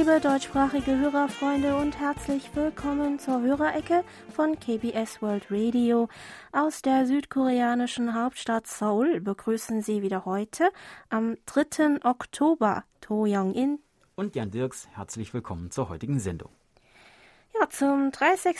Liebe deutschsprachige Hörerfreunde und herzlich willkommen zur Hörerecke von KBS World Radio. Aus der südkoreanischen Hauptstadt Seoul begrüßen Sie wieder heute am 3. Oktober To Young-in und Jan Dirks. Herzlich willkommen zur heutigen Sendung. Ja, zum 30.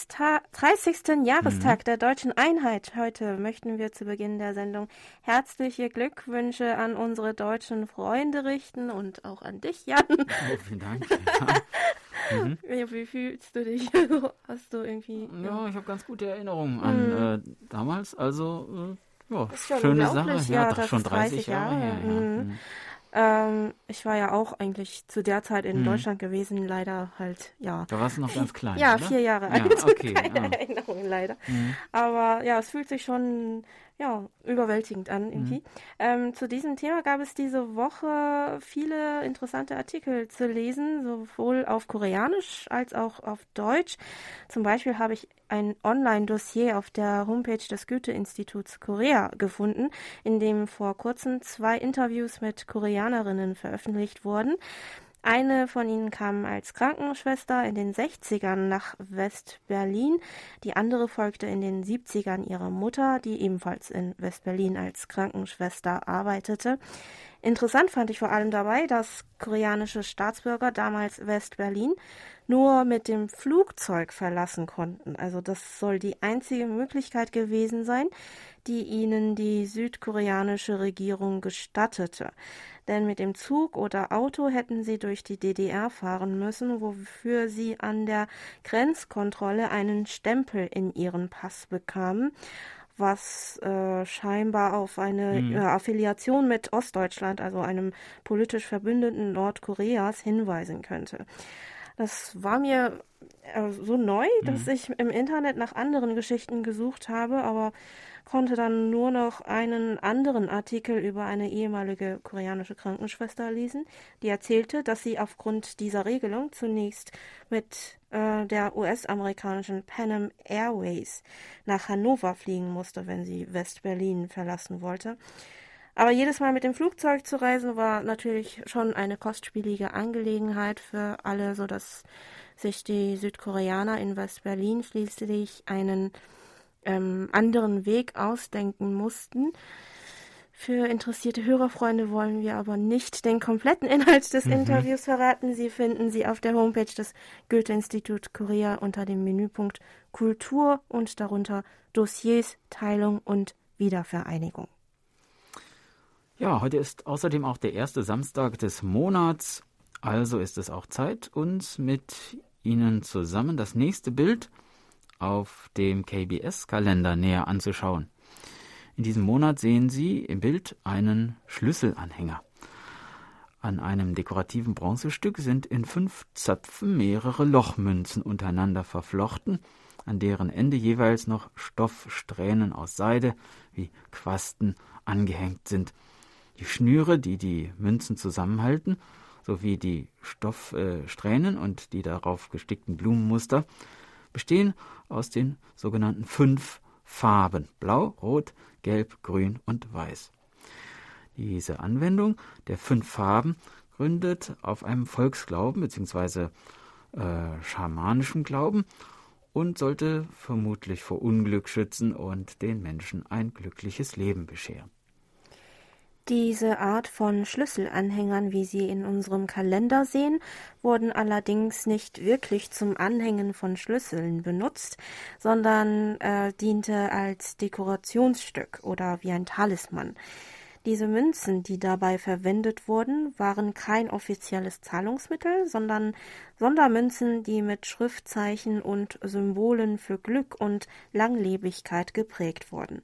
30. Jahrestag mhm. der deutschen Einheit heute möchten wir zu Beginn der Sendung herzliche Glückwünsche an unsere deutschen Freunde richten und auch an dich, Jan. Oh, vielen Dank. Ja. mhm. Wie fühlst du dich? Hast du irgendwie. Ja, ich habe ganz gute Erinnerungen an mhm. äh, damals. Also, äh, ja, schöne Sache. Ja, ja schon 30 Jahre, Jahre her. Ja. Mhm. Mhm. Ähm, ich war ja auch eigentlich zu der Zeit in hm. Deutschland gewesen, leider halt, ja. Da warst du noch ganz klein. Ja, oder? vier Jahre alt. Ja, okay. Keine ah. Erinnerungen leider. Hm. Aber ja, es fühlt sich schon ja, überwältigend an irgendwie. Mhm. Ähm, zu diesem Thema gab es diese Woche viele interessante Artikel zu lesen, sowohl auf Koreanisch als auch auf Deutsch. Zum Beispiel habe ich ein Online-Dossier auf der Homepage des Goethe-Instituts Korea gefunden, in dem vor kurzem zwei Interviews mit Koreanerinnen veröffentlicht wurden. Eine von ihnen kam als Krankenschwester in den 60ern nach West-Berlin. Die andere folgte in den 70ern ihrer Mutter, die ebenfalls in West-Berlin als Krankenschwester arbeitete. Interessant fand ich vor allem dabei, dass koreanische Staatsbürger damals West-Berlin nur mit dem Flugzeug verlassen konnten. Also das soll die einzige Möglichkeit gewesen sein, die ihnen die südkoreanische Regierung gestattete denn mit dem Zug oder Auto hätten sie durch die DDR fahren müssen, wofür sie an der Grenzkontrolle einen Stempel in ihren Pass bekamen was äh, scheinbar auf eine mhm. äh, Affiliation mit Ostdeutschland, also einem politisch Verbündeten Nordkoreas, hinweisen könnte. Das war mir äh, so neu, mhm. dass ich im Internet nach anderen Geschichten gesucht habe, aber konnte dann nur noch einen anderen Artikel über eine ehemalige koreanische Krankenschwester lesen, die erzählte, dass sie aufgrund dieser Regelung zunächst mit äh, der US-amerikanischen Pan Am Airways nach Hannover fliegen musste, wenn sie West-Berlin verlassen wollte. Aber jedes Mal mit dem Flugzeug zu reisen war natürlich schon eine kostspielige Angelegenheit für alle, sodass sich die Südkoreaner in West-Berlin schließlich einen ähm, anderen Weg ausdenken mussten. Für interessierte Hörerfreunde wollen wir aber nicht den kompletten Inhalt des mhm. Interviews verraten. Sie finden sie auf der Homepage des Goethe-Institut Korea unter dem Menüpunkt Kultur und darunter Dossiers, Teilung und Wiedervereinigung. Ja, heute ist außerdem auch der erste Samstag des Monats, also ist es auch Zeit, uns mit Ihnen zusammen das nächste Bild auf dem KBS-Kalender näher anzuschauen. In diesem Monat sehen Sie im Bild einen Schlüsselanhänger. An einem dekorativen Bronzestück sind in fünf Zöpfen mehrere Lochmünzen untereinander verflochten, an deren Ende jeweils noch Stoffsträhnen aus Seide wie Quasten angehängt sind. Die Schnüre, die die Münzen zusammenhalten, sowie die Stoffsträhnen und die darauf gestickten Blumenmuster bestehen aus den sogenannten fünf Farben Blau, Rot, Gelb, Grün und Weiß. Diese Anwendung der fünf Farben gründet auf einem Volksglauben bzw. Äh, schamanischem Glauben und sollte vermutlich vor Unglück schützen und den Menschen ein glückliches Leben bescheren. Diese Art von Schlüsselanhängern, wie Sie in unserem Kalender sehen, wurden allerdings nicht wirklich zum Anhängen von Schlüsseln benutzt, sondern äh, diente als Dekorationsstück oder wie ein Talisman. Diese Münzen, die dabei verwendet wurden, waren kein offizielles Zahlungsmittel, sondern Sondermünzen, die mit Schriftzeichen und Symbolen für Glück und Langlebigkeit geprägt wurden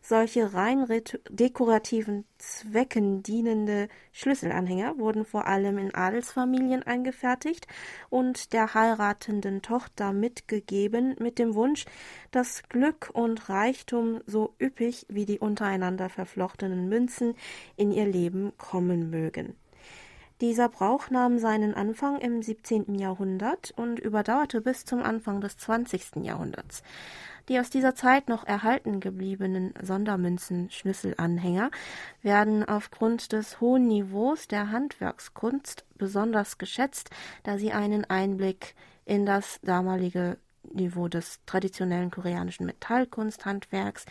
solche rein dekorativen Zwecken dienende Schlüsselanhänger wurden vor allem in Adelsfamilien eingefertigt und der heiratenden Tochter mitgegeben mit dem Wunsch, dass Glück und Reichtum so üppig wie die untereinander verflochtenen Münzen in ihr Leben kommen mögen. Dieser Brauch nahm seinen Anfang im 17. Jahrhundert und überdauerte bis zum Anfang des 20. Jahrhunderts. Die aus dieser Zeit noch erhalten gebliebenen Sondermünzen Schlüsselanhänger werden aufgrund des hohen Niveaus der Handwerkskunst besonders geschätzt, da sie einen Einblick in das damalige Niveau des traditionellen koreanischen Metallkunsthandwerks,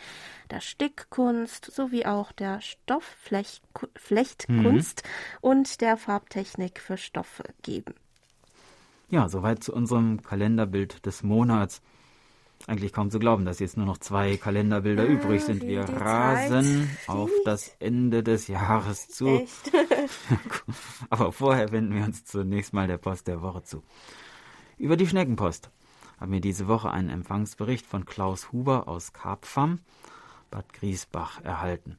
der Stickkunst sowie auch der Stoffflechtkunst mhm. und der Farbtechnik für Stoffe geben. Ja, soweit zu unserem Kalenderbild des Monats. Eigentlich kaum zu glauben, dass jetzt nur noch zwei Kalenderbilder ja, übrig sind. Wir rasen auf das Ende des Jahres zu. Aber vorher wenden wir uns zunächst mal der Post der Woche zu. Über die Schneckenpost haben wir diese Woche einen Empfangsbericht von Klaus Huber aus Karpfam, Bad Griesbach, erhalten.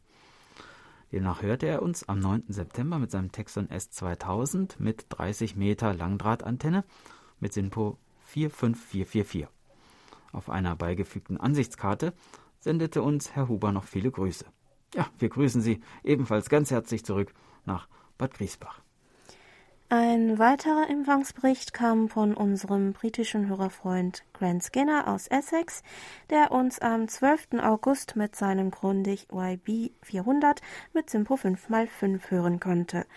Demnach hörte er uns am 9. September mit seinem Texon S2000 mit 30 Meter Langdrahtantenne mit SINPO 45444. Auf einer beigefügten Ansichtskarte sendete uns Herr Huber noch viele Grüße. Ja, wir grüßen Sie ebenfalls ganz herzlich zurück nach Bad Griesbach. Ein weiterer Empfangsbericht kam von unserem britischen Hörerfreund Grant Skinner aus Essex, der uns am 12. August mit seinem Grundig YB 400 mit Simpo 5x5 hören konnte.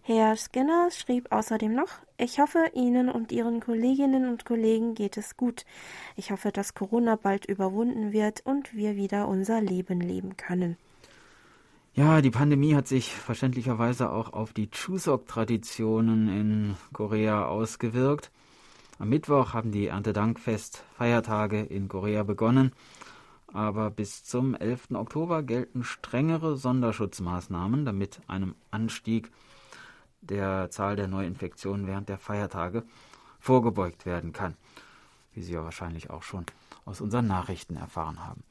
Herr Skinner schrieb außerdem noch, ich hoffe, Ihnen und Ihren Kolleginnen und Kollegen geht es gut. Ich hoffe, dass Corona bald überwunden wird und wir wieder unser Leben leben können. Ja, die Pandemie hat sich verständlicherweise auch auf die Chuseok-Traditionen in Korea ausgewirkt. Am Mittwoch haben die Erntedankfest-Feiertage in Korea begonnen, aber bis zum 11. Oktober gelten strengere Sonderschutzmaßnahmen, damit einem Anstieg der Zahl der Neuinfektionen während der Feiertage vorgebeugt werden kann, wie Sie ja wahrscheinlich auch schon aus unseren Nachrichten erfahren haben.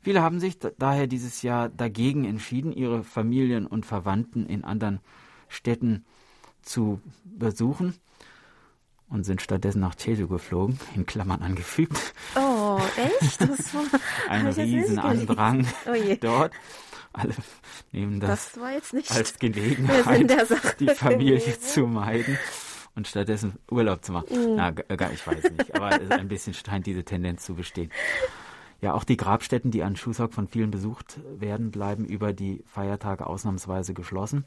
Viele haben sich daher dieses Jahr dagegen entschieden, ihre Familien und Verwandten in anderen Städten zu besuchen und sind stattdessen nach Jeju geflogen, in Klammern angefügt. Oh, echt? Das war, Ein Riesenandrang oh dort. Alle nehmen das, das als Gelegenheit, die Familie zu meiden und stattdessen Urlaub zu machen. Mhm. Na, ich weiß nicht, aber ein bisschen scheint diese Tendenz zu bestehen. Ja, auch die Grabstätten, die an Schusak von vielen besucht werden, bleiben über die Feiertage ausnahmsweise geschlossen.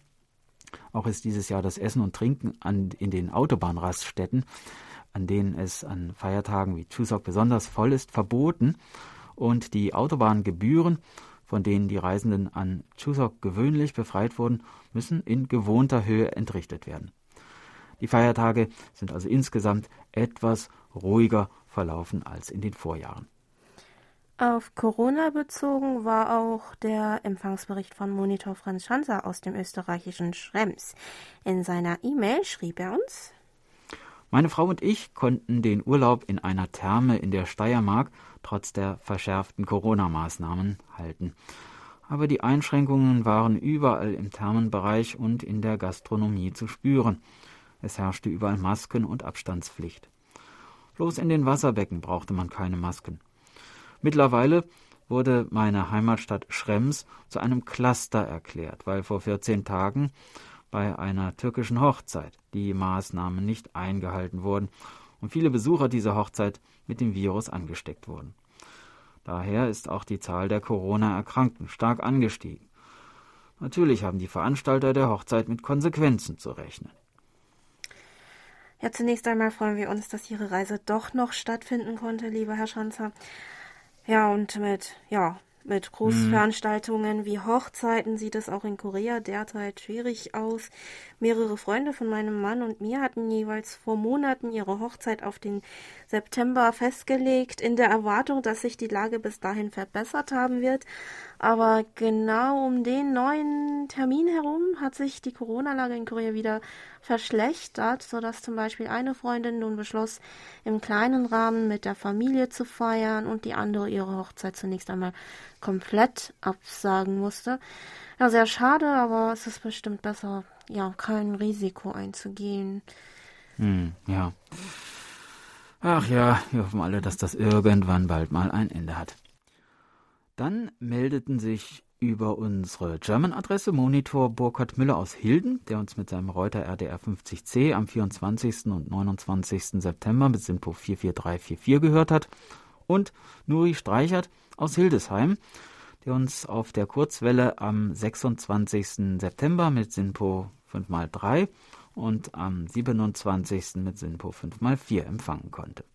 Auch ist dieses Jahr das Essen und Trinken an, in den Autobahnraststätten, an denen es an Feiertagen wie Chuseok besonders voll ist, verboten und die Autobahngebühren, von denen die Reisenden an Chuseok gewöhnlich befreit wurden, müssen in gewohnter Höhe entrichtet werden. Die Feiertage sind also insgesamt etwas ruhiger verlaufen als in den Vorjahren. Auf Corona bezogen war auch der Empfangsbericht von Monitor Franz Schanzer aus dem österreichischen Schrems. In seiner E-Mail schrieb er uns Meine Frau und ich konnten den Urlaub in einer Therme in der Steiermark trotz der verschärften Corona-Maßnahmen halten. Aber die Einschränkungen waren überall im Thermenbereich und in der Gastronomie zu spüren. Es herrschte überall Masken und Abstandspflicht. Bloß in den Wasserbecken brauchte man keine Masken. Mittlerweile wurde meine Heimatstadt Schrems zu einem Cluster erklärt, weil vor 14 Tagen bei einer türkischen Hochzeit die Maßnahmen nicht eingehalten wurden und viele Besucher dieser Hochzeit mit dem Virus angesteckt wurden. Daher ist auch die Zahl der Corona-Erkrankten stark angestiegen. Natürlich haben die Veranstalter der Hochzeit mit Konsequenzen zu rechnen. Ja, zunächst einmal freuen wir uns, dass Ihre Reise doch noch stattfinden konnte, lieber Herr Schanzer. Ja, und mit, ja, mit Großveranstaltungen wie Hochzeiten sieht es auch in Korea derzeit schwierig aus. Mehrere Freunde von meinem Mann und mir hatten jeweils vor Monaten ihre Hochzeit auf den September festgelegt, in der Erwartung, dass sich die Lage bis dahin verbessert haben wird. Aber genau um den neuen Termin herum hat sich die Corona-Lage in Korea wieder verschlechtert, sodass zum Beispiel eine Freundin nun beschloss, im kleinen Rahmen mit der Familie zu feiern und die andere ihre Hochzeit zunächst einmal komplett absagen musste. Ja, sehr schade, aber es ist bestimmt besser, ja, kein Risiko einzugehen. Hm, ja. Ach ja, wir hoffen alle, dass das irgendwann bald mal ein Ende hat. Dann meldeten sich über unsere German-Adresse Monitor Burkhard Müller aus Hilden, der uns mit seinem Reuter RDR 50C am 24. und 29. September mit SINPO 44344 gehört hat, und Nuri Streichert aus Hildesheim, der uns auf der Kurzwelle am 26. September mit SINPO 5x3 und am 27. mit SINPO 5x4 empfangen konnte.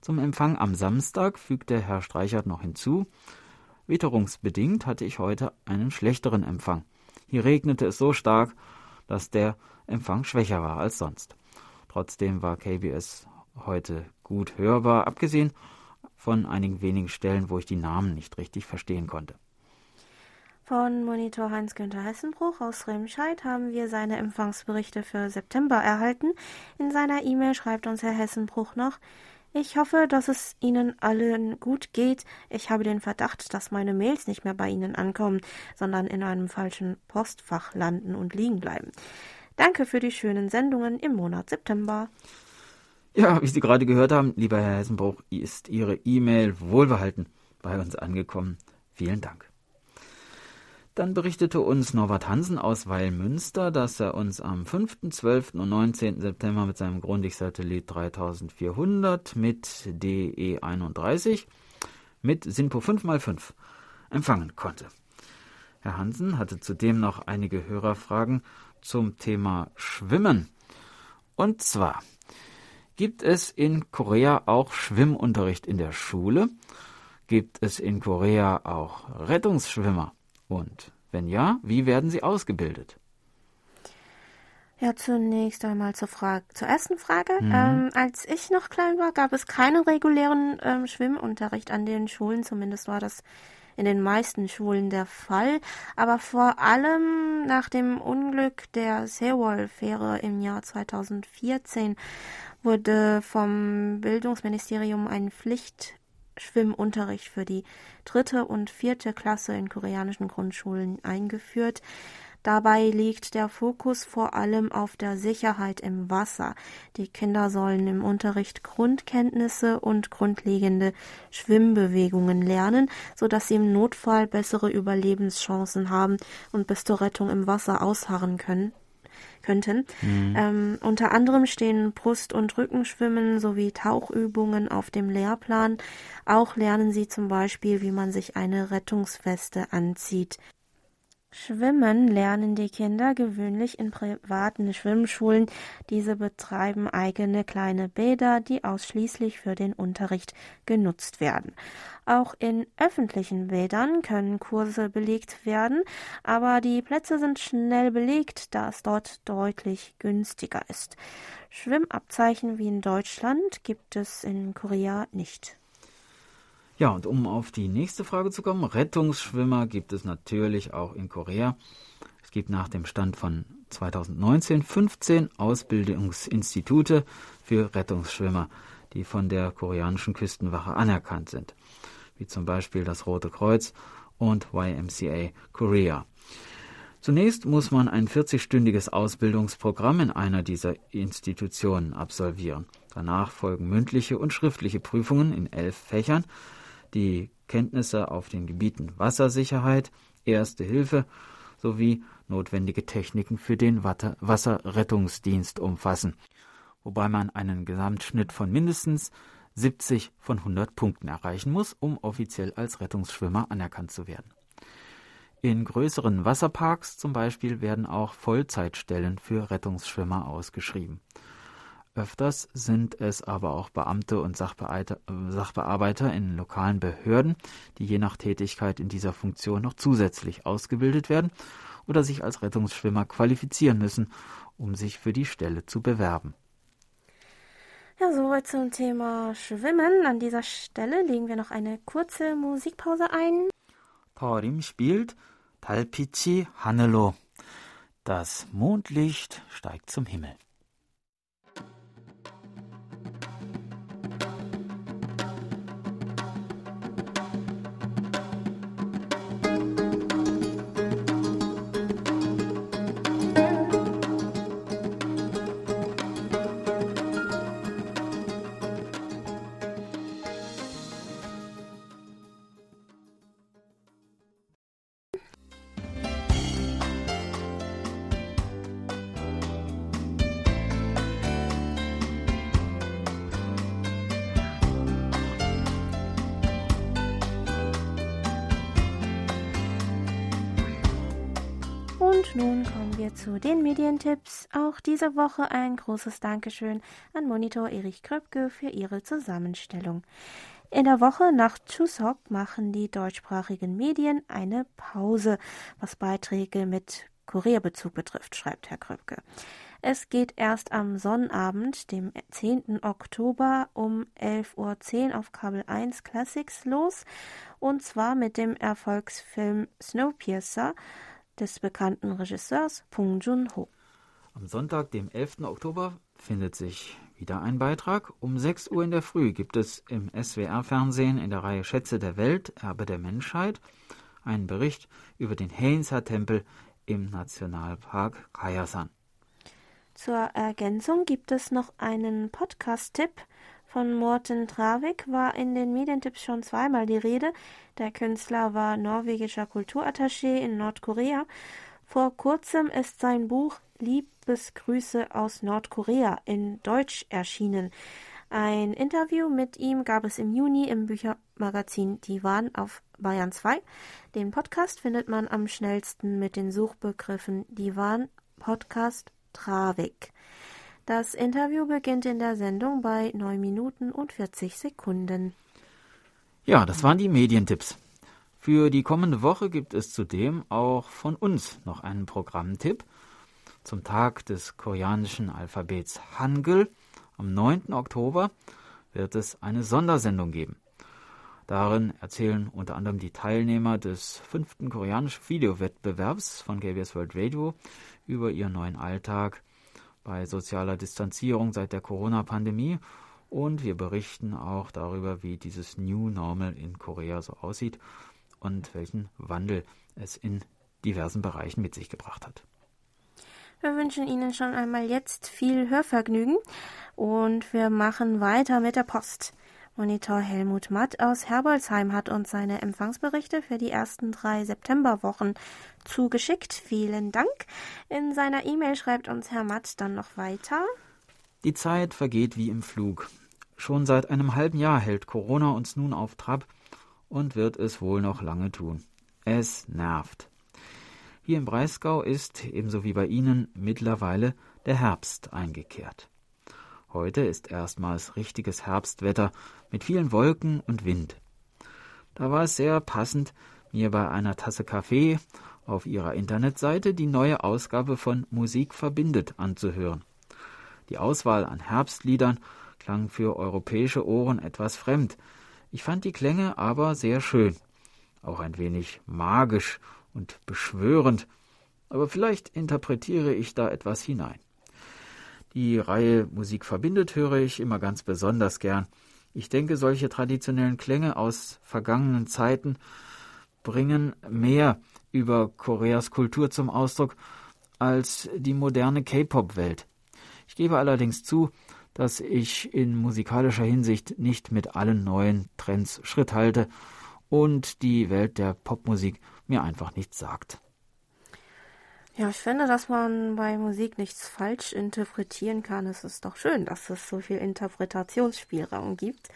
Zum Empfang am Samstag fügte Herr Streichert noch hinzu, Witterungsbedingt hatte ich heute einen schlechteren Empfang. Hier regnete es so stark, dass der Empfang schwächer war als sonst. Trotzdem war KBS heute gut hörbar, abgesehen von einigen wenigen Stellen, wo ich die Namen nicht richtig verstehen konnte. Von Monitor Heinz-Günther Hessenbruch aus Remscheid haben wir seine Empfangsberichte für September erhalten. In seiner E-Mail schreibt uns Herr Hessenbruch noch, ich hoffe, dass es Ihnen allen gut geht. Ich habe den Verdacht, dass meine Mails nicht mehr bei Ihnen ankommen, sondern in einem falschen Postfach landen und liegen bleiben. Danke für die schönen Sendungen im Monat September. Ja, wie Sie gerade gehört haben, lieber Herr Hessenbruch, ist Ihre E-Mail wohlbehalten bei uns angekommen. Vielen Dank. Dann berichtete uns Norbert Hansen aus Weilmünster, dass er uns am 5., 12. und 19. September mit seinem Grundig-Satellit 3400 mit DE31 mit SINPO 5x5 empfangen konnte. Herr Hansen hatte zudem noch einige Hörerfragen zum Thema Schwimmen. Und zwar, gibt es in Korea auch Schwimmunterricht in der Schule? Gibt es in Korea auch Rettungsschwimmer? Und wenn ja, wie werden sie ausgebildet? Ja, zunächst einmal zur Frage, zur ersten Frage. Mhm. Ähm, als ich noch klein war, gab es keinen regulären ähm, Schwimmunterricht an den Schulen. Zumindest war das in den meisten Schulen der Fall. Aber vor allem nach dem Unglück der Sewol-Fähre im Jahr 2014 wurde vom Bildungsministerium ein Pflicht Schwimmunterricht für die dritte und vierte Klasse in koreanischen Grundschulen eingeführt. Dabei liegt der Fokus vor allem auf der Sicherheit im Wasser. Die Kinder sollen im Unterricht Grundkenntnisse und grundlegende Schwimmbewegungen lernen, so dass sie im Notfall bessere Überlebenschancen haben und bis zur Rettung im Wasser ausharren können könnten. Mhm. Ähm, unter anderem stehen Brust- und Rückenschwimmen sowie Tauchübungen auf dem Lehrplan. Auch lernen sie zum Beispiel, wie man sich eine Rettungsweste anzieht. Schwimmen lernen die Kinder gewöhnlich in privaten Schwimmschulen. Diese betreiben eigene kleine Bäder, die ausschließlich für den Unterricht genutzt werden. Auch in öffentlichen Bädern können Kurse belegt werden, aber die Plätze sind schnell belegt, da es dort deutlich günstiger ist. Schwimmabzeichen wie in Deutschland gibt es in Korea nicht. Ja, und um auf die nächste Frage zu kommen, Rettungsschwimmer gibt es natürlich auch in Korea. Es gibt nach dem Stand von 2019 15 Ausbildungsinstitute für Rettungsschwimmer, die von der koreanischen Küstenwache anerkannt sind, wie zum Beispiel das Rote Kreuz und YMCA Korea. Zunächst muss man ein 40-stündiges Ausbildungsprogramm in einer dieser Institutionen absolvieren. Danach folgen mündliche und schriftliche Prüfungen in elf Fächern, die Kenntnisse auf den Gebieten Wassersicherheit, Erste Hilfe sowie notwendige Techniken für den Wasserrettungsdienst umfassen, wobei man einen Gesamtschnitt von mindestens 70 von 100 Punkten erreichen muss, um offiziell als Rettungsschwimmer anerkannt zu werden. In größeren Wasserparks zum Beispiel werden auch Vollzeitstellen für Rettungsschwimmer ausgeschrieben. Öfters sind es aber auch Beamte und Sachbearbeiter in lokalen Behörden, die je nach Tätigkeit in dieser Funktion noch zusätzlich ausgebildet werden oder sich als Rettungsschwimmer qualifizieren müssen, um sich für die Stelle zu bewerben. Ja, soweit zum Thema Schwimmen. An dieser Stelle legen wir noch eine kurze Musikpause ein. Torim spielt Talpici Hanelo. Das Mondlicht steigt zum Himmel. Zu den Medientipps. Auch diese Woche ein großes Dankeschön an Monitor Erich Kröpke für ihre Zusammenstellung. In der Woche nach Chuseok machen die deutschsprachigen Medien eine Pause, was Beiträge mit Korea-Bezug betrifft, schreibt Herr Kröpke. Es geht erst am Sonnabend, dem 10. Oktober um 11.10 Uhr auf Kabel 1 Classics los, und zwar mit dem Erfolgsfilm Snowpiercer des bekannten Regisseurs Pung Jun-ho. Am Sonntag, dem 11. Oktober, findet sich wieder ein Beitrag. Um 6 Uhr in der Früh gibt es im SWR-Fernsehen in der Reihe Schätze der Welt, Erbe der Menschheit, einen Bericht über den Heinzer-Tempel im Nationalpark Kayasan. Zur Ergänzung gibt es noch einen Podcast-Tipp von Morten Travik, war in den Medientipps schon zweimal die Rede. Der Künstler war norwegischer Kulturattaché in Nordkorea. Vor kurzem ist sein Buch Liebesgrüße aus Nordkorea in Deutsch erschienen. Ein Interview mit ihm gab es im Juni im Büchermagazin Divan auf Bayern 2. Den Podcast findet man am schnellsten mit den Suchbegriffen Divan Podcast Travik. Das Interview beginnt in der Sendung bei 9 Minuten und 40 Sekunden. Ja, das waren die Medientipps. Für die kommende Woche gibt es zudem auch von uns noch einen Programmtipp zum Tag des koreanischen Alphabets Hangul am 9. Oktober wird es eine Sondersendung geben. Darin erzählen unter anderem die Teilnehmer des fünften koreanischen Videowettbewerbs von KBS World Radio über ihren neuen Alltag bei sozialer Distanzierung seit der Corona-Pandemie und wir berichten auch darüber, wie dieses New Normal in Korea so aussieht und welchen Wandel es in diversen Bereichen mit sich gebracht hat. Wir wünschen Ihnen schon einmal jetzt viel Hörvergnügen und wir machen weiter mit der Post. Monitor Helmut Matt aus Herbolzheim hat uns seine Empfangsberichte für die ersten drei Septemberwochen zugeschickt. Vielen Dank. In seiner E-Mail schreibt uns Herr Matt dann noch weiter. Die Zeit vergeht wie im Flug. Schon seit einem halben Jahr hält Corona uns nun auf Trab und wird es wohl noch lange tun. Es nervt. Hier im Breisgau ist, ebenso wie bei Ihnen, mittlerweile der Herbst eingekehrt. Heute ist erstmals richtiges Herbstwetter mit vielen Wolken und Wind. Da war es sehr passend, mir bei einer Tasse Kaffee auf ihrer Internetseite die neue Ausgabe von Musik verbindet anzuhören. Die Auswahl an Herbstliedern klang für europäische Ohren etwas fremd. Ich fand die Klänge aber sehr schön, auch ein wenig magisch und beschwörend, aber vielleicht interpretiere ich da etwas hinein. Die Reihe Musik verbindet höre ich immer ganz besonders gern. Ich denke, solche traditionellen Klänge aus vergangenen Zeiten bringen mehr über Koreas Kultur zum Ausdruck als die moderne K-Pop-Welt. Ich gebe allerdings zu, dass ich in musikalischer Hinsicht nicht mit allen neuen Trends Schritt halte und die Welt der Popmusik mir einfach nichts sagt. Ja, ich finde, dass man bei Musik nichts falsch interpretieren kann. Es ist doch schön, dass es so viel Interpretationsspielraum gibt.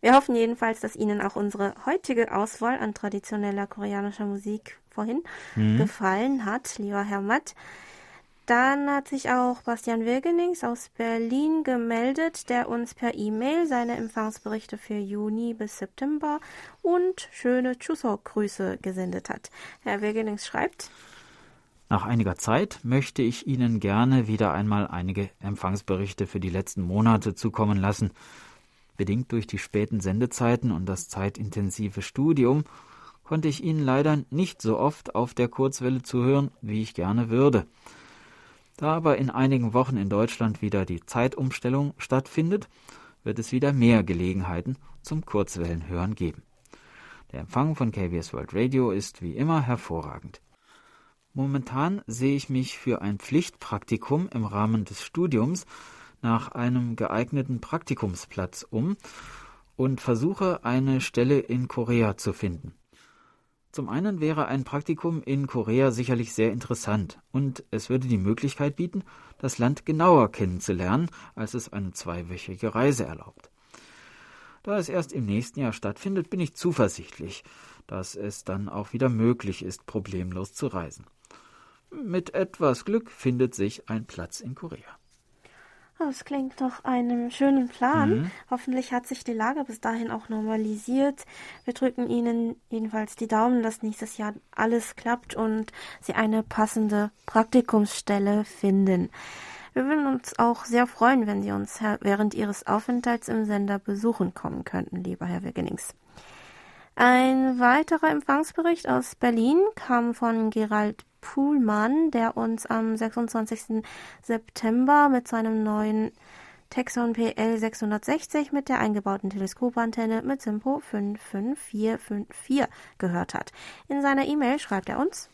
Wir hoffen jedenfalls, dass Ihnen auch unsere heutige Auswahl an traditioneller koreanischer Musik vorhin mhm. gefallen hat, lieber Herr Matt. Dann hat sich auch Bastian Wilgenings aus Berlin gemeldet, der uns per E-Mail seine Empfangsberichte für Juni bis September und schöne Chuseok-Grüße gesendet hat. Herr Wilgenings schreibt, nach einiger Zeit möchte ich Ihnen gerne wieder einmal einige Empfangsberichte für die letzten Monate zukommen lassen. Bedingt durch die späten Sendezeiten und das zeitintensive Studium konnte ich Ihnen leider nicht so oft auf der Kurzwelle zuhören, wie ich gerne würde. Da aber in einigen Wochen in Deutschland wieder die Zeitumstellung stattfindet, wird es wieder mehr Gelegenheiten zum Kurzwellenhören geben. Der Empfang von KBS World Radio ist wie immer hervorragend. Momentan sehe ich mich für ein Pflichtpraktikum im Rahmen des Studiums nach einem geeigneten Praktikumsplatz um und versuche eine Stelle in Korea zu finden. Zum einen wäre ein Praktikum in Korea sicherlich sehr interessant und es würde die Möglichkeit bieten, das Land genauer kennenzulernen, als es eine zweiwöchige Reise erlaubt. Da es erst im nächsten Jahr stattfindet, bin ich zuversichtlich, dass es dann auch wieder möglich ist, problemlos zu reisen. Mit etwas Glück findet sich ein Platz in Korea. Das klingt doch einem schönen Plan. Mhm. Hoffentlich hat sich die Lage bis dahin auch normalisiert. Wir drücken Ihnen jedenfalls die Daumen, dass nächstes Jahr alles klappt und Sie eine passende Praktikumsstelle finden. Wir würden uns auch sehr freuen, wenn Sie uns während Ihres Aufenthalts im Sender besuchen kommen könnten, lieber Herr Wiggenings. Ein weiterer Empfangsbericht aus Berlin kam von Gerald Puhlmann, der uns am 26. September mit seinem neuen Texon PL 660 mit der eingebauten Teleskopantenne mit Simpo 55454 gehört hat. In seiner E-Mail schreibt er uns: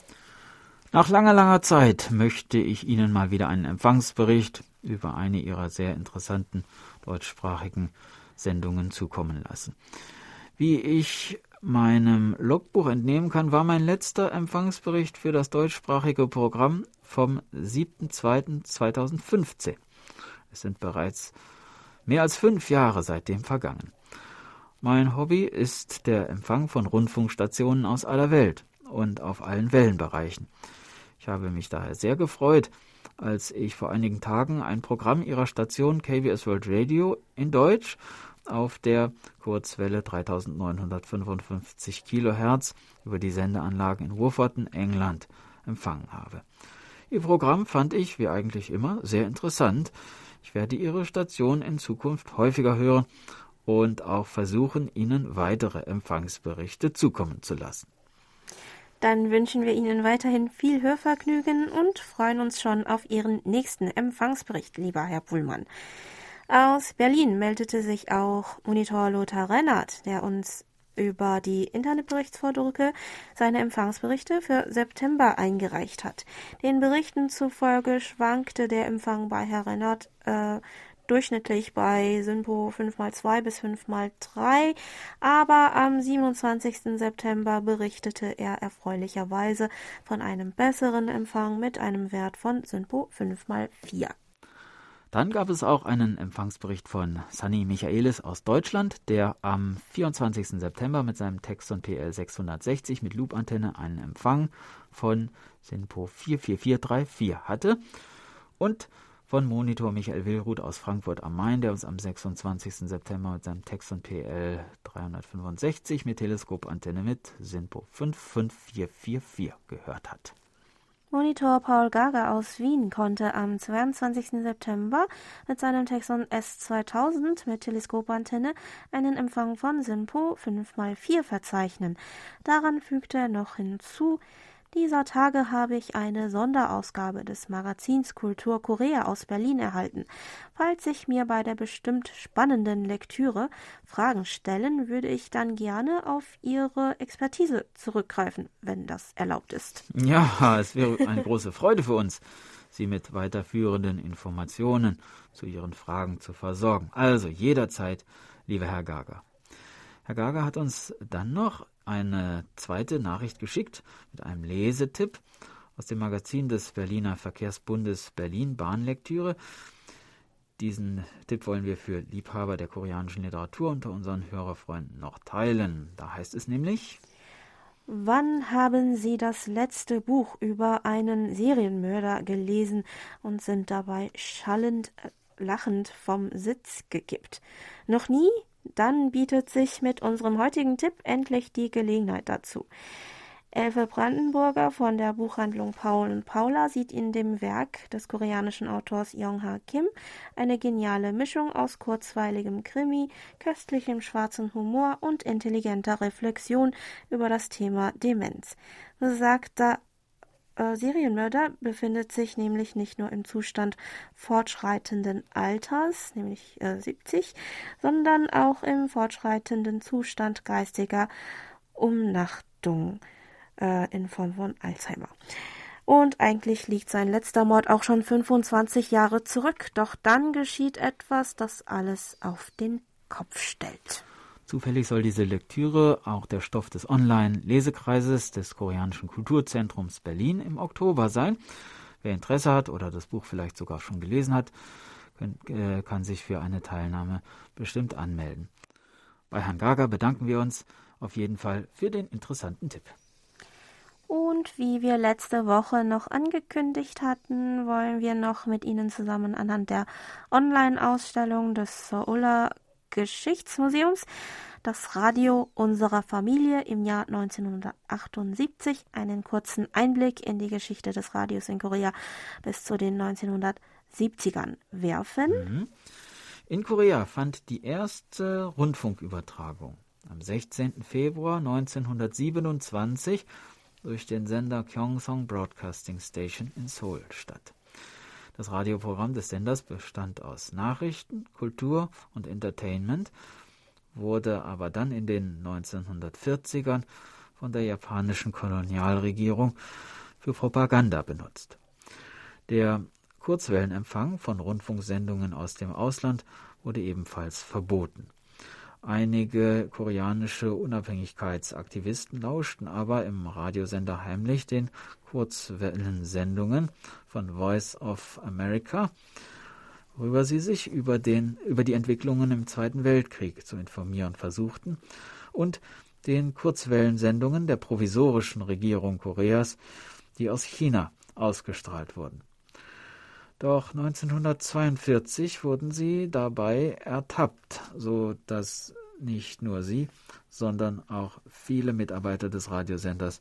Nach langer, langer Zeit möchte ich Ihnen mal wieder einen Empfangsbericht über eine Ihrer sehr interessanten deutschsprachigen Sendungen zukommen lassen. Wie ich meinem Logbuch entnehmen kann, war mein letzter Empfangsbericht für das deutschsprachige Programm vom 7.2.2015. Es sind bereits mehr als fünf Jahre seitdem vergangen. Mein Hobby ist der Empfang von Rundfunkstationen aus aller Welt und auf allen Wellenbereichen. Ich habe mich daher sehr gefreut, als ich vor einigen Tagen ein Programm ihrer Station KBS World Radio in Deutsch auf der Kurzwelle 3955 Kilohertz über die Sendeanlagen in Wofferton, England, empfangen habe. Ihr Programm fand ich, wie eigentlich immer, sehr interessant. Ich werde Ihre Station in Zukunft häufiger hören und auch versuchen, Ihnen weitere Empfangsberichte zukommen zu lassen. Dann wünschen wir Ihnen weiterhin viel Hörvergnügen und freuen uns schon auf Ihren nächsten Empfangsbericht, lieber Herr Pullmann. Aus Berlin meldete sich auch Monitor Lothar Rennert, der uns über die Internetberichtsvordrucke seine Empfangsberichte für September eingereicht hat. Den Berichten zufolge schwankte der Empfang bei Herr Rennert äh, durchschnittlich bei Synpo 5x2 bis 5x3, aber am 27. September berichtete er erfreulicherweise von einem besseren Empfang mit einem Wert von Synpo 5x4. Dann gab es auch einen Empfangsbericht von Sunny Michaelis aus Deutschland, der am 24. September mit seinem Texton PL 660 mit Loop-Antenne einen Empfang von SINPO 44434 hatte und von Monitor Michael Willruth aus Frankfurt am Main, der uns am 26. September mit seinem Texton PL 365 mit Teleskopantenne mit SINPO 55444 gehört hat. Monitor Paul Gaga aus Wien konnte am 22. September mit seinem Texon S2000 mit Teleskopantenne einen Empfang von SINPO 5x4 verzeichnen. Daran fügte er noch hinzu, dieser Tage habe ich eine Sonderausgabe des Magazins Kultur Korea aus Berlin erhalten. Falls sich mir bei der bestimmt spannenden Lektüre Fragen stellen, würde ich dann gerne auf Ihre Expertise zurückgreifen, wenn das erlaubt ist. Ja, es wäre eine große Freude für uns, Sie mit weiterführenden Informationen zu Ihren Fragen zu versorgen. Also jederzeit, lieber Herr Gager. Herr Gager hat uns dann noch eine zweite Nachricht geschickt mit einem Lesetipp aus dem Magazin des Berliner Verkehrsbundes Berlin Bahnlektüre. Diesen Tipp wollen wir für Liebhaber der koreanischen Literatur unter unseren Hörerfreunden noch teilen. Da heißt es nämlich Wann haben Sie das letzte Buch über einen Serienmörder gelesen und sind dabei schallend äh, lachend vom Sitz gekippt? Noch nie? Dann bietet sich mit unserem heutigen Tipp endlich die Gelegenheit dazu. Elfe Brandenburger von der Buchhandlung Paul und Paula sieht in dem Werk des koreanischen Autors Yong-ha Kim eine geniale Mischung aus kurzweiligem Krimi, köstlichem schwarzen Humor und intelligenter Reflexion über das Thema Demenz. Besagter äh, Serienmörder befindet sich nämlich nicht nur im Zustand fortschreitenden Alters, nämlich äh, 70, sondern auch im fortschreitenden Zustand geistiger Umnachtung äh, in Form von Alzheimer. Und eigentlich liegt sein letzter Mord auch schon 25 Jahre zurück, doch dann geschieht etwas, das alles auf den Kopf stellt. Zufällig soll diese Lektüre auch der Stoff des Online-Lesekreises des Koreanischen Kulturzentrums Berlin im Oktober sein. Wer Interesse hat oder das Buch vielleicht sogar schon gelesen hat, äh, kann sich für eine Teilnahme bestimmt anmelden. Bei Herrn Gaga bedanken wir uns auf jeden Fall für den interessanten Tipp. Und wie wir letzte Woche noch angekündigt hatten, wollen wir noch mit Ihnen zusammen anhand der Online-Ausstellung des Seouler Geschichtsmuseums das Radio unserer Familie im Jahr 1978 einen kurzen Einblick in die Geschichte des Radios in Korea bis zu den 1970ern werfen. Mhm. In Korea fand die erste Rundfunkübertragung am 16. Februar 1927 durch den Sender Kyongsong Broadcasting Station in Seoul statt. Das Radioprogramm des Senders bestand aus Nachrichten, Kultur und Entertainment, wurde aber dann in den 1940ern von der japanischen Kolonialregierung für Propaganda benutzt. Der Kurzwellenempfang von Rundfunksendungen aus dem Ausland wurde ebenfalls verboten. Einige koreanische Unabhängigkeitsaktivisten lauschten aber im Radiosender heimlich den Kurzwellensendungen von Voice of America, worüber sie sich über, den, über die Entwicklungen im Zweiten Weltkrieg zu informieren versuchten, und den Kurzwellensendungen der provisorischen Regierung Koreas, die aus China ausgestrahlt wurden. Doch 1942 wurden sie dabei ertappt, so dass nicht nur sie, sondern auch viele Mitarbeiter des Radiosenders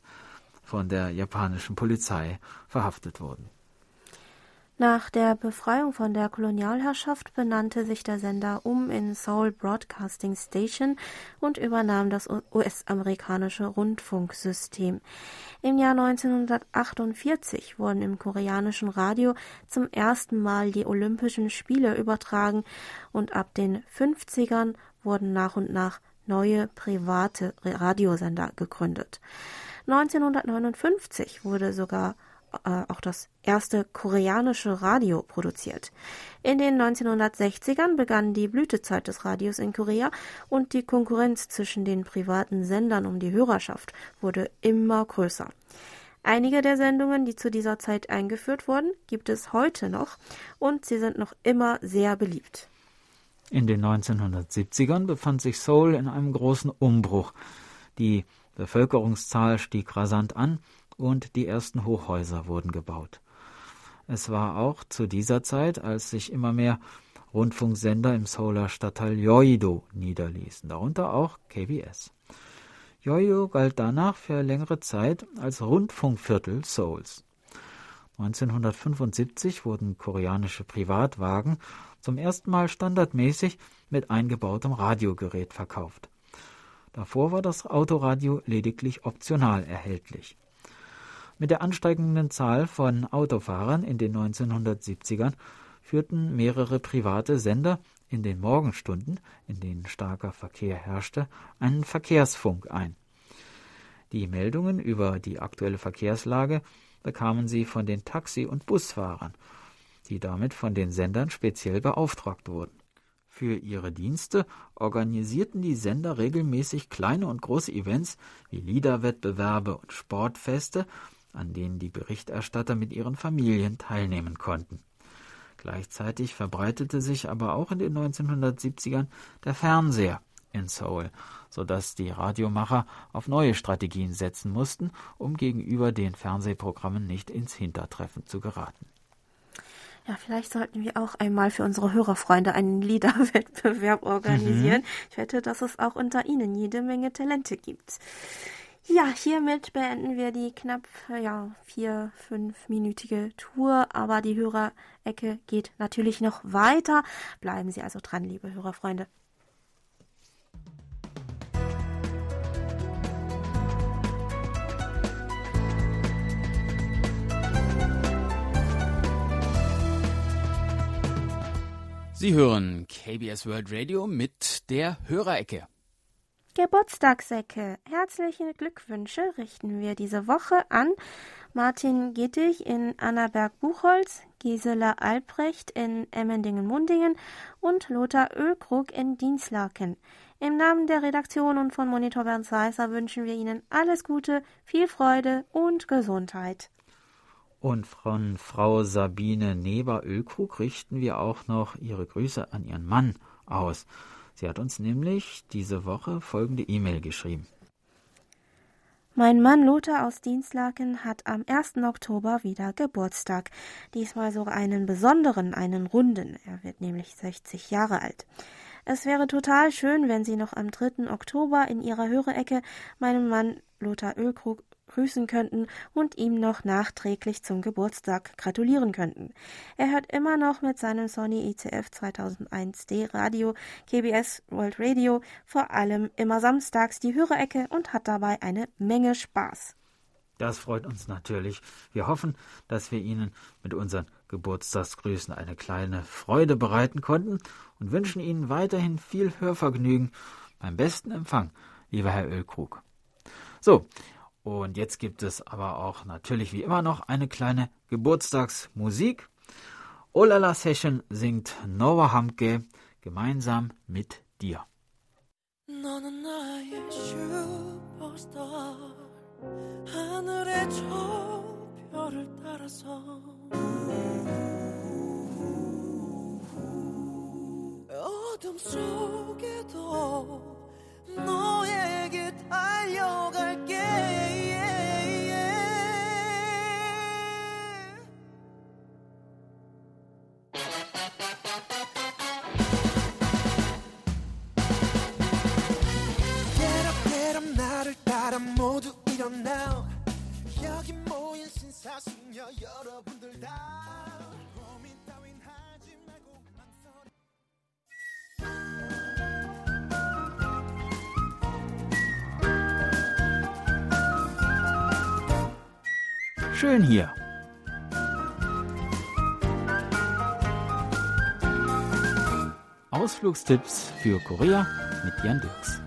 von der japanischen Polizei verhaftet wurden. Nach der Befreiung von der Kolonialherrschaft benannte sich der Sender um in Seoul Broadcasting Station und übernahm das US-amerikanische Rundfunksystem. Im Jahr 1948 wurden im koreanischen Radio zum ersten Mal die Olympischen Spiele übertragen und ab den 50ern wurden nach und nach neue private Radiosender gegründet. 1959 wurde sogar äh, auch das erste koreanische Radio produziert. In den 1960ern begann die Blütezeit des Radios in Korea und die Konkurrenz zwischen den privaten Sendern um die Hörerschaft wurde immer größer. Einige der Sendungen, die zu dieser Zeit eingeführt wurden, gibt es heute noch und sie sind noch immer sehr beliebt. In den 1970ern befand sich Seoul in einem großen Umbruch. Die Bevölkerungszahl stieg rasant an und die ersten Hochhäuser wurden gebaut. Es war auch zu dieser Zeit, als sich immer mehr Rundfunksender im Seouler Stadtteil Yeouido niederließen, darunter auch KBS. Yeouido galt danach für längere Zeit als Rundfunkviertel Seouls. 1975 wurden koreanische Privatwagen zum ersten Mal standardmäßig mit eingebautem Radiogerät verkauft. Davor war das Autoradio lediglich optional erhältlich. Mit der ansteigenden Zahl von Autofahrern in den 1970ern führten mehrere private Sender in den Morgenstunden, in denen starker Verkehr herrschte, einen Verkehrsfunk ein. Die Meldungen über die aktuelle Verkehrslage bekamen sie von den Taxi- und Busfahrern, die damit von den Sendern speziell beauftragt wurden. Für ihre Dienste organisierten die Sender regelmäßig kleine und große Events wie Liederwettbewerbe und Sportfeste an denen die Berichterstatter mit ihren Familien teilnehmen konnten. Gleichzeitig verbreitete sich aber auch in den 1970ern der Fernseher in Seoul, sodass die Radiomacher auf neue Strategien setzen mussten, um gegenüber den Fernsehprogrammen nicht ins Hintertreffen zu geraten. Ja, vielleicht sollten wir auch einmal für unsere Hörerfreunde einen Liederwettbewerb organisieren. Mhm. Ich wette, dass es auch unter Ihnen jede Menge Talente gibt. Ja, hiermit beenden wir die knapp ja, vier, fünfminütige Tour, aber die Hörerecke geht natürlich noch weiter. Bleiben Sie also dran, liebe Hörerfreunde. Sie hören KBS World Radio mit der Hörerecke. Geburtstagssäcke. Herzliche Glückwünsche richten wir diese Woche an Martin Gittich in Annaberg-Buchholz, Gisela Albrecht in Emmendingen-Mundingen und Lothar Ölkrug in Dienstlaken. Im Namen der Redaktion und von Monitor Bernd Seisser wünschen wir Ihnen alles Gute, viel Freude und Gesundheit. Und von Frau Sabine Neber-Ölkrug richten wir auch noch ihre Grüße an ihren Mann aus. Sie hat uns nämlich diese Woche folgende E-Mail geschrieben. Mein Mann Lothar aus Dienstlaken hat am 1. Oktober wieder Geburtstag. Diesmal so einen besonderen, einen runden. Er wird nämlich 60 Jahre alt. Es wäre total schön, wenn Sie noch am 3. Oktober in Ihrer Höreecke meinen Mann Lothar Ölkrug grüßen könnten und ihm noch nachträglich zum Geburtstag gratulieren könnten. Er hört immer noch mit seinem Sony ICF 2001D Radio KBS World Radio vor allem immer samstags die Hörerecke und hat dabei eine Menge Spaß. Das freut uns natürlich. Wir hoffen, dass wir Ihnen mit unseren Geburtstagsgrüßen eine kleine Freude bereiten konnten und wünschen Ihnen weiterhin viel Hörvergnügen beim besten Empfang, lieber Herr Ölkrug. So, und jetzt gibt es aber auch natürlich wie immer noch eine kleine Geburtstagsmusik. Olala Session singt Noah Hamke gemeinsam mit dir. 너는 나의 슈퍼스타 하늘의 저 별을 따라서 어둠 속에도 너에게 달려갈게 Schön hier. Ausflugstipps für Korea mit Jan Dirks.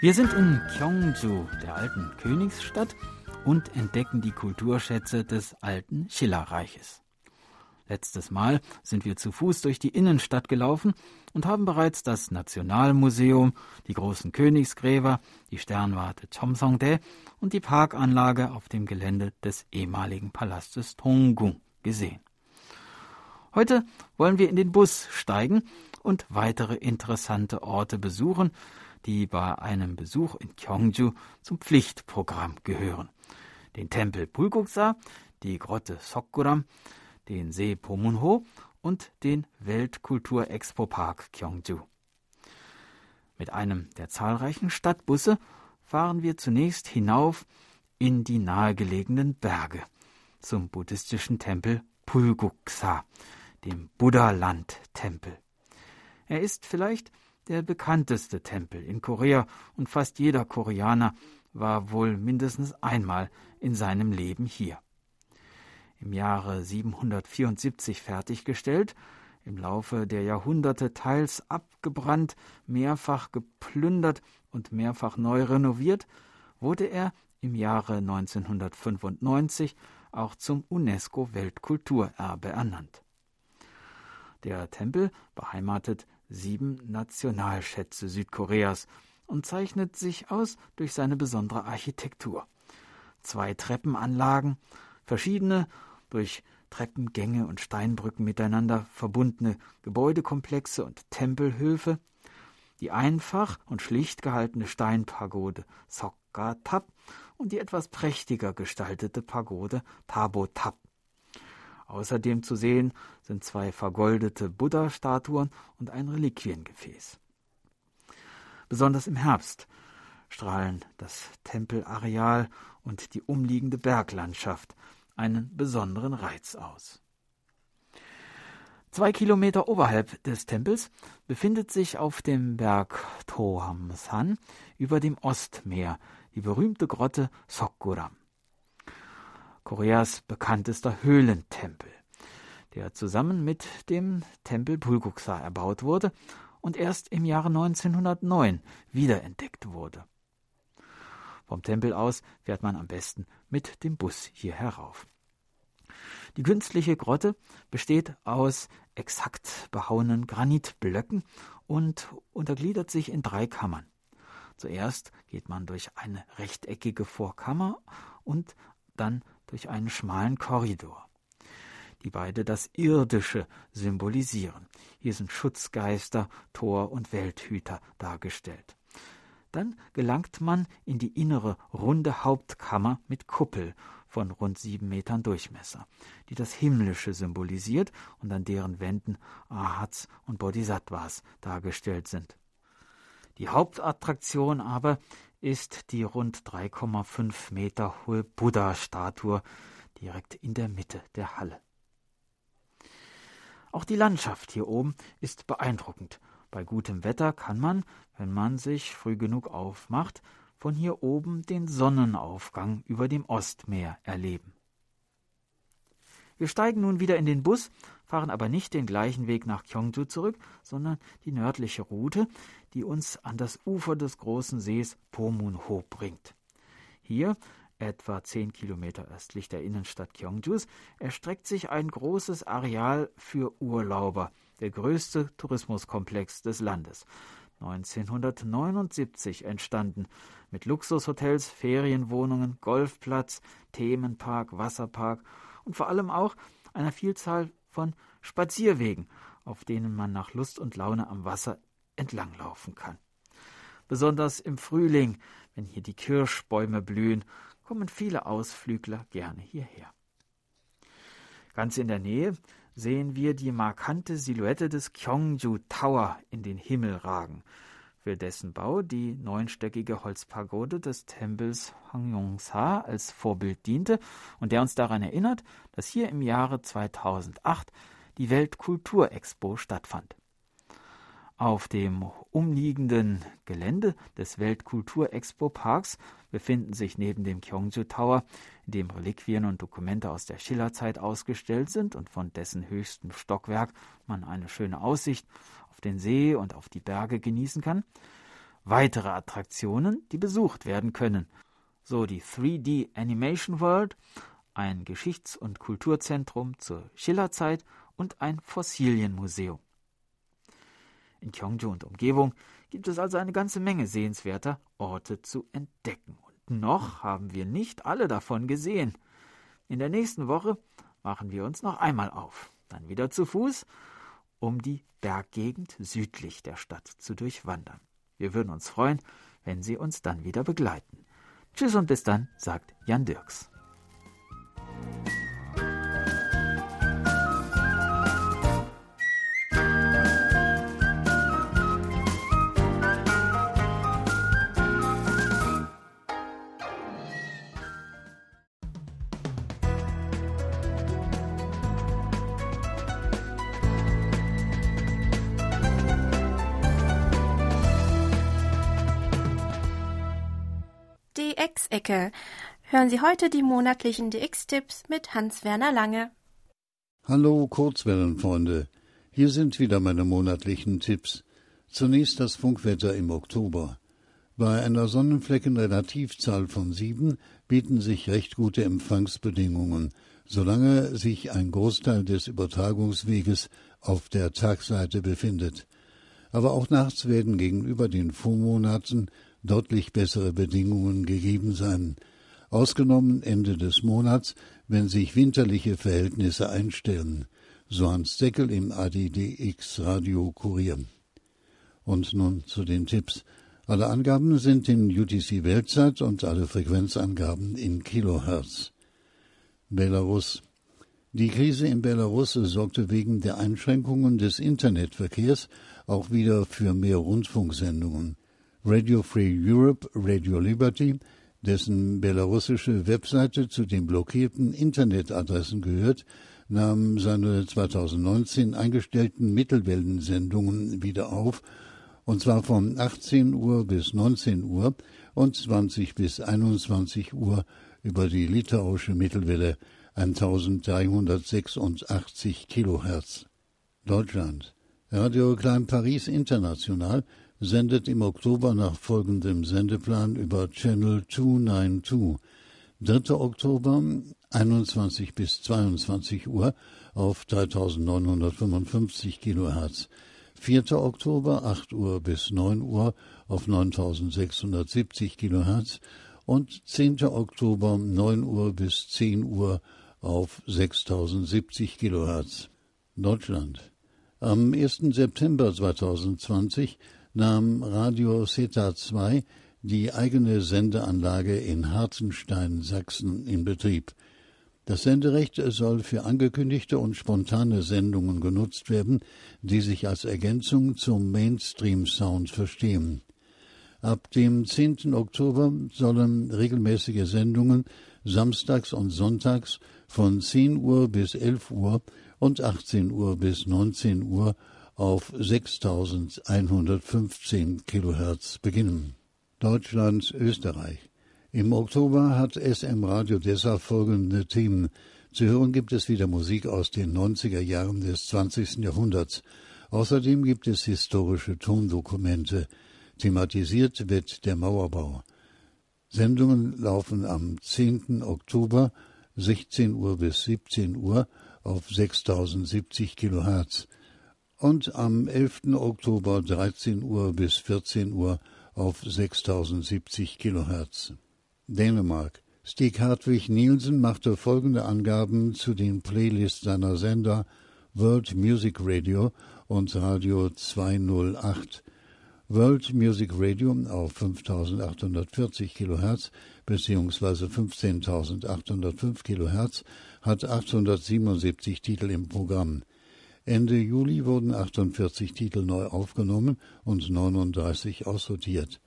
Wir sind in Gyeongju, der alten Königsstadt, und entdecken die Kulturschätze des alten Schillerreiches. Letztes Mal sind wir zu Fuß durch die Innenstadt gelaufen und haben bereits das Nationalmuseum, die großen Königsgräber, die Sternwarte Chomsongdae und die Parkanlage auf dem Gelände des ehemaligen Palastes Tonggung gesehen. Heute wollen wir in den Bus steigen und weitere interessante Orte besuchen, die bei einem Besuch in Gyeongju zum Pflichtprogramm gehören. Den Tempel Bulguksa, die Grotte Sokguram, den See Pomunho und den Weltkulturexpo-Park Gyeongju. Mit einem der zahlreichen Stadtbusse fahren wir zunächst hinauf in die nahegelegenen Berge zum buddhistischen Tempel Pulguksa, dem Buddha-Land-Tempel. Er ist vielleicht der bekannteste Tempel in Korea und fast jeder Koreaner war wohl mindestens einmal in seinem Leben hier. Im Jahre 774 fertiggestellt, im Laufe der Jahrhunderte teils abgebrannt, mehrfach geplündert und mehrfach neu renoviert, wurde er im Jahre 1995 auch zum UNESCO Weltkulturerbe ernannt. Der Tempel beheimatet sieben Nationalschätze Südkoreas und zeichnet sich aus durch seine besondere Architektur. Zwei Treppenanlagen, verschiedene durch Treppengänge und Steinbrücken miteinander verbundene Gebäudekomplexe und Tempelhöfe, die einfach und schlicht gehaltene Steinpagode Sokka-Tap und die etwas prächtiger gestaltete Pagode Tabo-Tap. Außerdem zu sehen sind zwei vergoldete Buddha-Statuen und ein Reliquiengefäß. Besonders im Herbst strahlen das Tempelareal und die umliegende Berglandschaft einen besonderen Reiz aus. Zwei Kilometer oberhalb des Tempels befindet sich auf dem Berg Tohamsan über dem Ostmeer die berühmte Grotte Sokguram. Koreas bekanntester Höhlentempel, der zusammen mit dem Tempel Bulguksa erbaut wurde und erst im Jahre 1909 wiederentdeckt wurde. Vom Tempel aus fährt man am besten mit dem Bus hier herauf. Die künstliche Grotte besteht aus exakt behauenen Granitblöcken und untergliedert sich in drei Kammern. Zuerst geht man durch eine rechteckige Vorkammer und dann durch einen schmalen Korridor. die beide das Irdische symbolisieren. Hier sind Schutzgeister, Tor und Welthüter dargestellt. Dann gelangt man in die innere runde Hauptkammer mit Kuppel von rund sieben Metern Durchmesser, die das Himmlische symbolisiert und an deren Wänden Ahats und Bodhisattvas dargestellt sind. Die Hauptattraktion aber ist die rund 3,5 Meter hohe Buddha-Statue direkt in der Mitte der Halle. Auch die Landschaft hier oben ist beeindruckend. Bei gutem Wetter kann man, wenn man sich früh genug aufmacht, von hier oben den Sonnenaufgang über dem Ostmeer erleben. Wir steigen nun wieder in den Bus, fahren aber nicht den gleichen Weg nach Gyeongju zurück, sondern die nördliche Route, die uns an das Ufer des großen Sees Pomunho bringt. Hier etwa zehn Kilometer östlich der Innenstadt Gyeongjus, erstreckt sich ein großes Areal für Urlauber, der größte Tourismuskomplex des Landes. 1979 entstanden, mit Luxushotels, Ferienwohnungen, Golfplatz, Themenpark, Wasserpark und vor allem auch einer Vielzahl von Spazierwegen, auf denen man nach Lust und Laune am Wasser entlanglaufen kann. Besonders im Frühling, wenn hier die Kirschbäume blühen kommen viele Ausflügler gerne hierher. Ganz in der Nähe sehen wir die markante Silhouette des Gyeongju Tower in den Himmel ragen, für dessen Bau die neunstöckige Holzpagode des Tempels Hwangyongsa als Vorbild diente und der uns daran erinnert, dass hier im Jahre 2008 die Weltkulturexpo stattfand. Auf dem umliegenden Gelände des Weltkulturexpo-Parks befinden sich neben dem Gyeongju Tower, in dem Reliquien und Dokumente aus der Schillerzeit ausgestellt sind und von dessen höchstem Stockwerk man eine schöne Aussicht auf den See und auf die Berge genießen kann, weitere Attraktionen, die besucht werden können, so die 3D Animation World, ein Geschichts- und Kulturzentrum zur Schillerzeit und ein Fossilienmuseum. In Gyeongju und Umgebung gibt es also eine ganze Menge sehenswerter Orte zu entdecken. Noch haben wir nicht alle davon gesehen. In der nächsten Woche machen wir uns noch einmal auf, dann wieder zu Fuß, um die Berggegend südlich der Stadt zu durchwandern. Wir würden uns freuen, wenn Sie uns dann wieder begleiten. Tschüss und bis dann, sagt Jan Dirks. Hören Sie heute die monatlichen DX-Tipps mit Hans-Werner Lange. Hallo Kurzwellenfreunde, hier sind wieder meine monatlichen Tipps. Zunächst das Funkwetter im Oktober. Bei einer Sonnenfleckenrelativzahl von sieben bieten sich recht gute Empfangsbedingungen, solange sich ein Großteil des Übertragungsweges auf der Tagseite befindet. Aber auch nachts werden gegenüber den Vormonaten deutlich bessere Bedingungen gegeben sein, ausgenommen Ende des Monats, wenn sich winterliche Verhältnisse einstellen, so Hans Deckel im ADDX Radio Kurier. Und nun zu den Tipps. Alle Angaben sind in UTC Weltzeit und alle Frequenzangaben in Kilohertz. Belarus. Die Krise in Belarus sorgte wegen der Einschränkungen des Internetverkehrs auch wieder für mehr Rundfunksendungen. Radio Free Europe, Radio Liberty, dessen belarussische Webseite zu den blockierten Internetadressen gehört, nahm seine 2019 eingestellten Mittelwellensendungen wieder auf, und zwar von 18 Uhr bis 19 Uhr und 20 bis 21 Uhr über die litauische Mittelwelle 1386 Kilohertz. Deutschland. Radio Klein Paris International sendet im Oktober nach folgendem Sendeplan über Channel 292. 3. Oktober 21 bis 22 Uhr auf 3955 Kilohertz. 4. Oktober 8 Uhr bis 9 Uhr auf 9670 Kilohertz und 10. Oktober 9 Uhr bis 10 Uhr auf 6070 kHz. Deutschland. Am 1. September 2020 nahm Radio Zeta 2 die eigene Sendeanlage in Hartenstein, Sachsen in Betrieb. Das Senderecht soll für angekündigte und spontane Sendungen genutzt werden, die sich als Ergänzung zum Mainstream-Sound verstehen. Ab dem 10. Oktober sollen regelmäßige Sendungen samstags und sonntags von 10 Uhr bis 11 Uhr und 18 Uhr bis 19 Uhr auf 6115 Kilohertz beginnen. Deutschland, Österreich. Im Oktober hat SM Radio deshalb folgende Themen. Zu hören gibt es wieder Musik aus den 90er Jahren des 20. Jahrhunderts. Außerdem gibt es historische Tondokumente. Thematisiert wird der Mauerbau. Sendungen laufen am 10. Oktober 16 Uhr bis 17 Uhr auf 6070 Kilohertz und am 11. Oktober 13 Uhr bis 14 Uhr auf 6070 Kilohertz. Dänemark. Stig Hartwig Nielsen machte folgende Angaben zu den Playlists seiner Sender World Music Radio und Radio 208. World Music Radio auf 5840 Kilohertz bzw. 15805 Kilohertz hat 877 Titel im Programm. Ende Juli wurden 48 Titel neu aufgenommen und 39 aussortiert.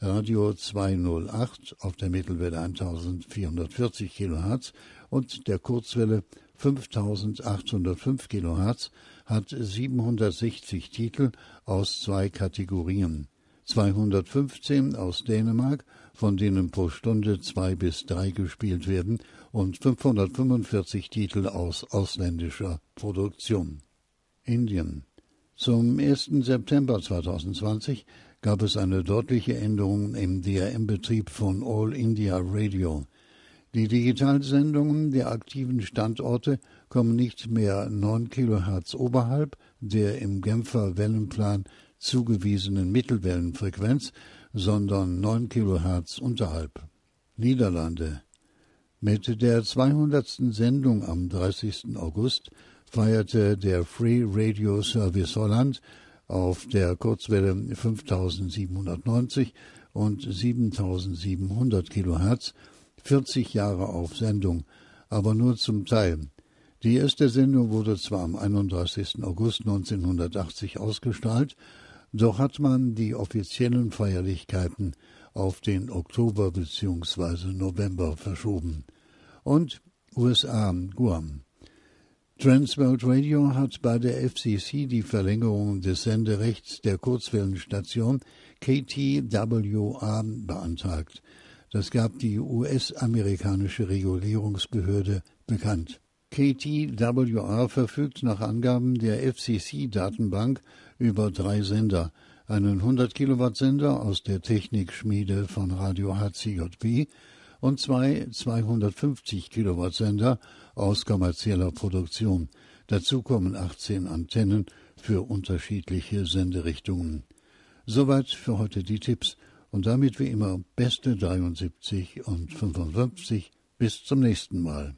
Radio 208 auf der Mittelwelle 1440 kHz und der Kurzwelle 5805 kHz hat 760 Titel aus zwei Kategorien. 215 aus Dänemark, von denen pro Stunde zwei bis drei gespielt werden, und 545 Titel aus ausländischer Produktion. Indien. Zum 1. September 2020 gab es eine deutliche Änderung im DRM-Betrieb von All India Radio. Die Digitalsendungen der aktiven Standorte kommen nicht mehr 9 kHz oberhalb der im Genfer Wellenplan zugewiesenen Mittelwellenfrequenz, sondern 9 kHz unterhalb. Niederlande. Mit der 200. Sendung am 30. August feierte der Free Radio Service Holland auf der Kurzwelle 5790 und 7700 Kilohertz 40 Jahre auf Sendung, aber nur zum Teil. Die erste Sendung wurde zwar am 31. August 1980 ausgestrahlt, doch hat man die offiziellen Feierlichkeiten auf den Oktober bzw. November verschoben. Und USA, Guam. Transworld Radio hat bei der FCC die Verlängerung des Senderechts der Kurzwellenstation KTWA beantragt. Das gab die US-amerikanische Regulierungsbehörde bekannt. KTWA verfügt nach Angaben der FCC-Datenbank über drei Sender, einen 100 Kilowatt Sender aus der Technikschmiede von Radio HCJB und zwei 250 Kilowatt Sender aus kommerzieller Produktion. Dazu kommen 18 Antennen für unterschiedliche Senderichtungen. Soweit für heute die Tipps und damit wie immer beste 73 und 55. Bis zum nächsten Mal.